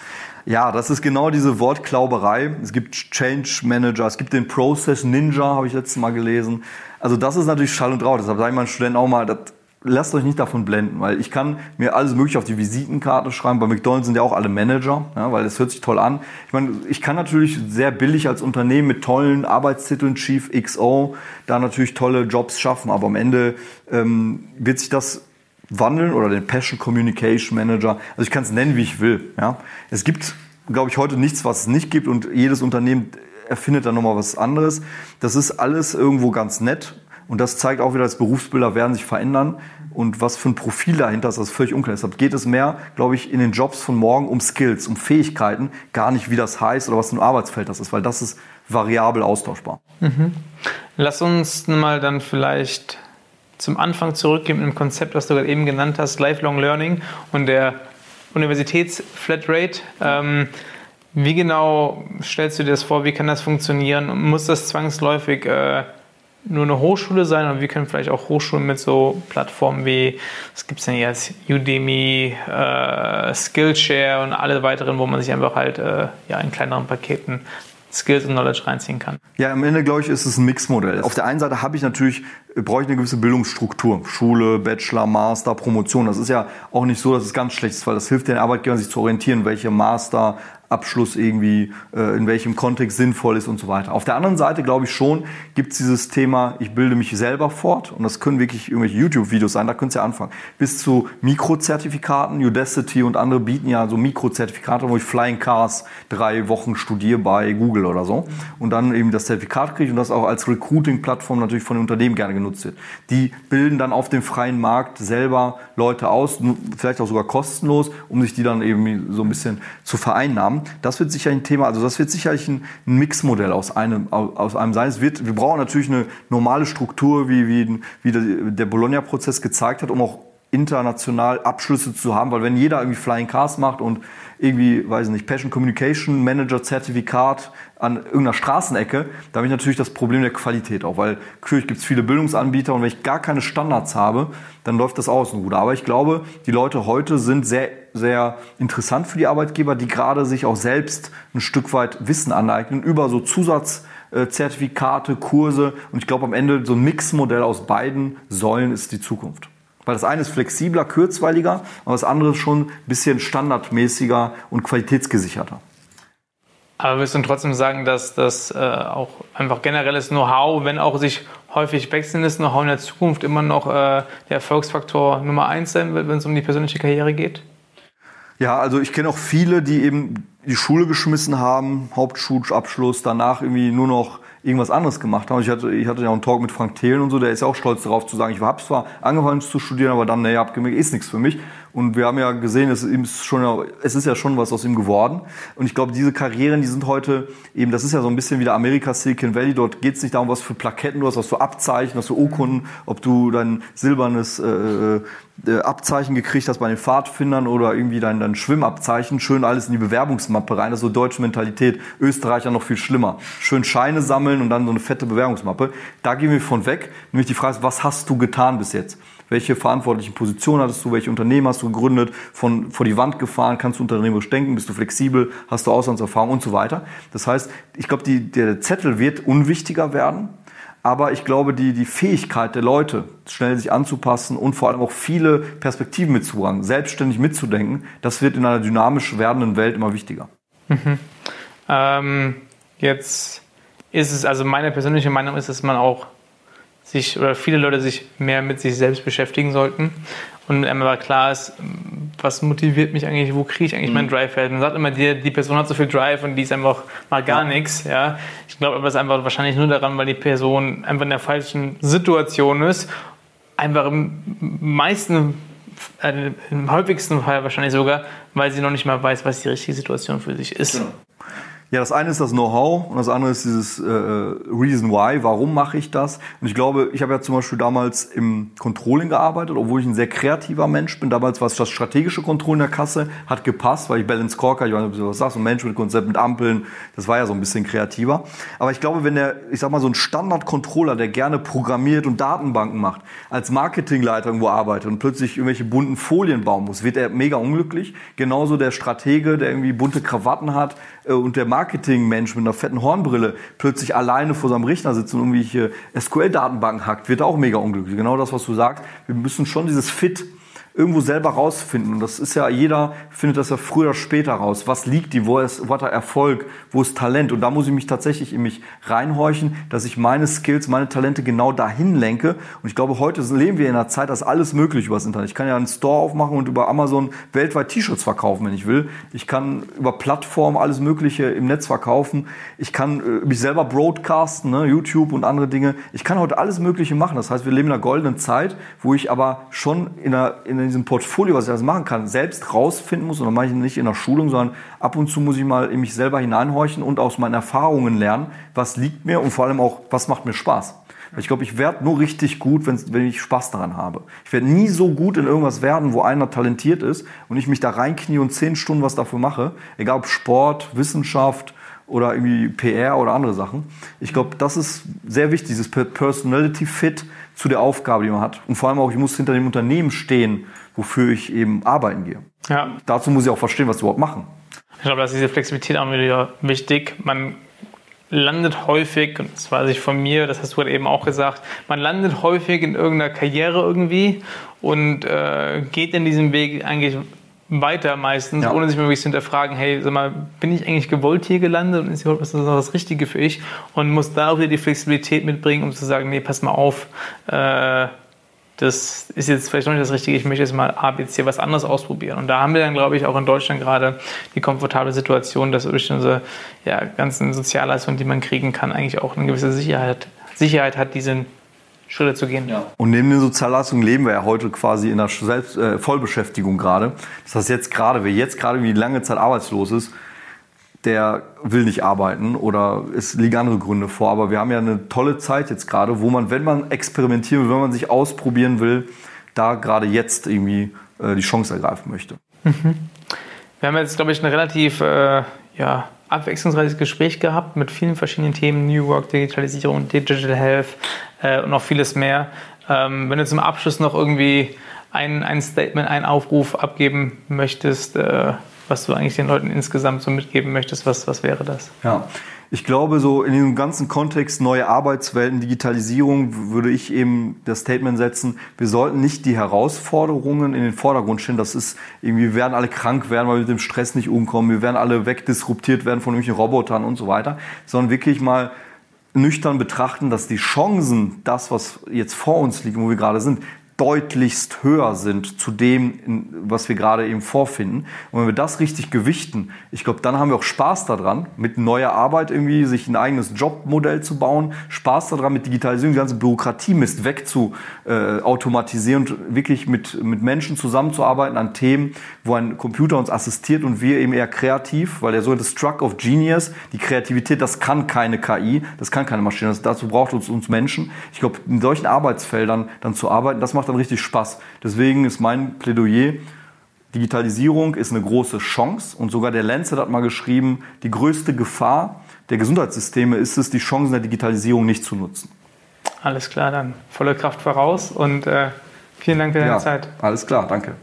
Ja, das ist genau diese Wortklauberei. Es gibt Change Manager, es gibt den Process Ninja, habe ich letztes Mal gelesen. Also das ist natürlich Schall und Rauch. Deshalb sage ich meinen Studenten auch mal, das lasst euch nicht davon blenden, weil ich kann mir alles mögliche auf die Visitenkarte schreiben. Bei McDonald's sind ja auch alle Manager, ja, weil das hört sich toll an. Ich meine, ich kann natürlich sehr billig als Unternehmen mit tollen Arbeitstiteln, Chief XO, da natürlich tolle Jobs schaffen, aber am Ende ähm, wird sich das wandeln oder den Passion Communication Manager. Also ich kann es nennen, wie ich will. Ja. Es gibt, glaube ich, heute nichts, was es nicht gibt und jedes Unternehmen erfindet dann nochmal was anderes. Das ist alles irgendwo ganz nett und das zeigt auch wieder, dass Berufsbilder werden sich verändern. Und was für ein Profil dahinter ist, das ist völlig unklar. Deshalb geht es mehr, glaube ich, in den Jobs von morgen um Skills, um Fähigkeiten, gar nicht, wie das heißt oder was für ein Arbeitsfeld das ist, weil das ist variabel austauschbar. Mhm.
Lass uns mal dann vielleicht zum Anfang zurückgehen mit dem Konzept, was du gerade eben genannt hast, Lifelong Learning und der Universitätsflatrate. Ähm, wie genau stellst du dir das vor? Wie kann das funktionieren? Muss das zwangsläufig äh, nur eine Hochschule sein und wir können vielleicht auch Hochschulen mit so Plattformen wie, was gibt es denn jetzt, Udemy, äh, Skillshare und alle weiteren, wo man sich einfach halt äh, ja, in kleineren Paketen Skills und Knowledge reinziehen kann.
Ja, am Ende glaube ich, ist es ein Mixmodell. Auf der einen Seite habe ich natürlich, brauche ich eine gewisse Bildungsstruktur. Schule, Bachelor, Master, Promotion. Das ist ja auch nicht so, dass es ganz schlecht ist, weil das hilft den Arbeitgebern, sich zu orientieren, welche Master, Abschluss irgendwie äh, in welchem Kontext sinnvoll ist und so weiter. Auf der anderen Seite glaube ich schon, gibt es dieses Thema, ich bilde mich selber fort und das können wirklich irgendwelche YouTube-Videos sein, da könnt ihr ja anfangen. Bis zu Mikrozertifikaten, Udacity und andere bieten ja so Mikrozertifikate, wo ich Flying Cars drei Wochen studiere bei Google oder so und dann eben das Zertifikat kriege und das auch als Recruiting-Plattform natürlich von den Unternehmen gerne genutzt wird. Die bilden dann auf dem freien Markt selber Leute aus, vielleicht auch sogar kostenlos, um sich die dann eben so ein bisschen zu vereinnahmen. Das wird sicher ein Thema, also das wird sicherlich ein, Mixmodell aus einem, aus einem sein. Es wird, wir brauchen natürlich eine normale Struktur, wie, wie, wie der Bologna-Prozess gezeigt hat, um auch international Abschlüsse zu haben, weil wenn jeder irgendwie Flying Cars macht und irgendwie, weiß ich nicht, Passion Communication Manager Zertifikat an irgendeiner Straßenecke, da habe ich natürlich das Problem der Qualität auch, weil natürlich gibt es viele Bildungsanbieter und wenn ich gar keine Standards habe, dann läuft das dem Ruder. Aber ich glaube, die Leute heute sind sehr, sehr interessant für die Arbeitgeber, die gerade sich auch selbst ein Stück weit Wissen aneignen über so Zusatzzertifikate, Kurse und ich glaube am Ende so ein Mixmodell aus beiden Säulen ist die Zukunft. Weil das eine ist flexibler, kurzweiliger, aber das andere ist schon ein bisschen standardmäßiger und qualitätsgesicherter.
Aber wirst du trotzdem sagen, dass das äh, auch einfach generelles Know-how, wenn auch sich häufig wechselndes Know-how in der Zukunft immer noch äh, der Erfolgsfaktor Nummer eins sein wird, wenn es um die persönliche Karriere geht?
Ja, also ich kenne auch viele, die eben die Schule geschmissen haben, Hauptschulabschluss, danach irgendwie nur noch irgendwas anderes gemacht haben. Ich hatte, ich hatte ja auch einen Talk mit Frank Thelen und so, der ist ja auch stolz darauf zu sagen, ich habe zwar angefangen zu studieren, aber dann, naja, abgemerkt, ist nichts für mich. Und wir haben ja gesehen, es ist, schon, es ist ja schon was aus ihm geworden. Und ich glaube, diese Karrieren, die sind heute eben, das ist ja so ein bisschen wie der Amerika Silicon Valley. Dort geht es nicht darum, was für Plaketten du hast, was für Abzeichen, was für Urkunden, ob du dein silbernes äh, äh, Abzeichen gekriegt hast bei den Pfadfindern oder irgendwie dein, dein Schwimmabzeichen. Schön alles in die Bewerbungsmappe rein. Das ist so deutsche Mentalität. Österreicher noch viel schlimmer. Schön Scheine sammeln und dann so eine fette Bewerbungsmappe. Da gehen wir von weg. Nämlich die Frage ist, was hast du getan bis jetzt? Welche verantwortlichen Positionen hattest du, welche Unternehmen hast du gegründet, von vor die Wand gefahren, kannst du unternehmerisch denken, bist du flexibel, hast du Auslandserfahrung? Und so weiter. Das heißt, ich glaube, der Zettel wird unwichtiger werden, aber ich glaube, die, die Fähigkeit der Leute, schnell sich anzupassen und vor allem auch viele Perspektiven mitzutragen, selbstständig mitzudenken, das wird in einer dynamisch werdenden Welt immer wichtiger.
Mhm. Ähm, jetzt ist es, also meine persönliche Meinung ist, dass man auch sich oder viele Leute sich mehr mit sich selbst beschäftigen sollten und einem aber klar ist, was motiviert mich eigentlich, wo kriege ich eigentlich mhm. meinen Drive her? Man sagt immer, die, die Person hat so viel Drive und die ist einfach mal gar ja. nichts. Ja? Ich glaube aber, es ist einfach wahrscheinlich nur daran, weil die Person einfach in der falschen Situation ist, einfach im meisten, äh, im häufigsten Fall wahrscheinlich sogar, weil sie noch nicht mal weiß, was die richtige Situation für sich ist. Genau.
Ja, das eine ist das Know-how und das andere ist dieses äh, Reason Why, warum mache ich das? Und ich glaube, ich habe ja zum Beispiel damals im Controlling gearbeitet, obwohl ich ein sehr kreativer Mensch bin. Damals war es das strategische Controlling der Kasse, hat gepasst, weil ich Balance Corker, ich weiß nicht, ob du was sagst, ein Management-Konzept mit Ampeln, das war ja so ein bisschen kreativer. Aber ich glaube, wenn der, ich sag mal, so ein Standard-Controller, der gerne programmiert und Datenbanken macht, als Marketingleiter irgendwo arbeitet und plötzlich irgendwelche bunten Folien bauen muss, wird er mega unglücklich. Genauso der Stratege, der irgendwie bunte Krawatten hat äh, und der Marketingmensch mit einer fetten Hornbrille plötzlich alleine vor seinem Rechner sitzt und irgendwelche SQL-Datenbanken hackt, wird auch mega unglücklich. Genau das, was du sagst. Wir müssen schon dieses Fit irgendwo selber rausfinden. Und das ist ja, jeder findet das ja früher oder später raus. Was liegt die, wo ist, wo hat er Erfolg, wo ist Talent? Und da muss ich mich tatsächlich in mich reinhorchen, dass ich meine Skills, meine Talente genau dahin lenke. Und ich glaube, heute leben wir in einer Zeit, dass alles möglich über das Internet. Ich kann ja einen Store aufmachen und über Amazon weltweit T-Shirts verkaufen, wenn ich will. Ich kann über Plattformen alles Mögliche im Netz verkaufen. Ich kann äh, mich selber broadcasten, ne, YouTube und andere Dinge. Ich kann heute alles Mögliche machen. Das heißt, wir leben in einer goldenen Zeit, wo ich aber schon in einer, in in diesem Portfolio, was ich alles machen kann, selbst rausfinden muss. Und dann mache ich nicht in der Schulung, sondern ab und zu muss ich mal in mich selber hineinhorchen und aus meinen Erfahrungen lernen, was liegt mir und vor allem auch, was macht mir Spaß. Ich glaube, ich werde nur richtig gut, wenn ich Spaß daran habe. Ich werde nie so gut in irgendwas werden, wo einer talentiert ist und ich mich da reinknie und zehn Stunden was dafür mache. Egal ob Sport, Wissenschaft oder irgendwie PR oder andere Sachen. Ich glaube, das ist sehr wichtig, dieses Personality Fit zu der Aufgabe, die man hat. Und vor allem auch, ich muss hinter dem Unternehmen stehen, wofür ich eben arbeiten gehe. Ja. Dazu muss ich auch verstehen, was wir überhaupt machen.
Ich glaube, dass diese Flexibilität auch wieder wichtig. Man landet häufig, und das weiß ich von mir, das hast du eben auch gesagt, man landet häufig in irgendeiner Karriere irgendwie und äh, geht in diesem Weg eigentlich weiter meistens, ja. ohne sich mal wirklich zu hinterfragen, hey, sag mal, bin ich eigentlich gewollt hier gelandet und ist das noch das Richtige für ich? Und muss da auch wieder die Flexibilität mitbringen, um zu sagen, nee, pass mal auf, äh, das ist jetzt vielleicht noch nicht das Richtige, ich möchte jetzt mal A, B, C was anderes ausprobieren. Und da haben wir dann, glaube ich, auch in Deutschland gerade die komfortable Situation, dass durch unsere ja, ganzen Sozialleistungen, die man kriegen kann, eigentlich auch eine gewisse Sicherheit, Sicherheit hat, diesen Schritte zu gehen. Ja.
Und neben den Sozialleistungen leben wir ja heute quasi in einer Selbst äh, Vollbeschäftigung gerade. Das heißt, jetzt gerade, wer jetzt gerade wie lange Zeit arbeitslos ist, der will nicht arbeiten oder es liegen andere Gründe vor. Aber wir haben ja eine tolle Zeit jetzt gerade, wo man, wenn man experimentieren will, wenn man sich ausprobieren will, da gerade jetzt irgendwie äh, die Chance ergreifen möchte. Mhm.
Wir haben jetzt, glaube ich, eine relativ äh, ja, abwechslungsreiches Gespräch gehabt mit vielen verschiedenen Themen, New Work, Digitalisierung, Digital Health äh, und noch vieles mehr. Ähm, wenn du zum Abschluss noch irgendwie ein, ein Statement, einen Aufruf abgeben möchtest, äh, was du eigentlich den Leuten insgesamt so mitgeben möchtest, was, was wäre das?
Ja, ich glaube, so in diesem ganzen Kontext neue Arbeitswelten, Digitalisierung, würde ich eben das Statement setzen, wir sollten nicht die Herausforderungen in den Vordergrund stellen. Das ist irgendwie, wir werden alle krank werden, weil wir mit dem Stress nicht umkommen, wir werden alle wegdisruptiert werden von irgendwelchen Robotern und so weiter, sondern wirklich mal nüchtern betrachten, dass die Chancen, das, was jetzt vor uns liegt, wo wir gerade sind, deutlichst höher sind zu dem, was wir gerade eben vorfinden. Und wenn wir das richtig gewichten, ich glaube, dann haben wir auch Spaß daran, mit neuer Arbeit irgendwie sich ein eigenes Jobmodell zu bauen, Spaß daran, mit Digitalisierung die ganze Bürokratiemist wegzu äh, automatisieren und wirklich mit, mit Menschen zusammenzuarbeiten an Themen, wo ein Computer uns assistiert und wir eben eher kreativ, weil der sogenannte Struck of Genius, die Kreativität, das kann keine KI, das kann keine Maschine, das, dazu braucht uns uns Menschen. Ich glaube, in solchen Arbeitsfeldern dann zu arbeiten, das macht dann richtig Spaß. Deswegen ist mein Plädoyer, Digitalisierung ist eine große Chance und sogar der Lancet hat mal geschrieben, die größte Gefahr der Gesundheitssysteme ist es, die Chancen der Digitalisierung nicht zu nutzen.
Alles klar, dann volle Kraft voraus und äh, vielen Dank für deine ja, Zeit.
Alles klar, danke.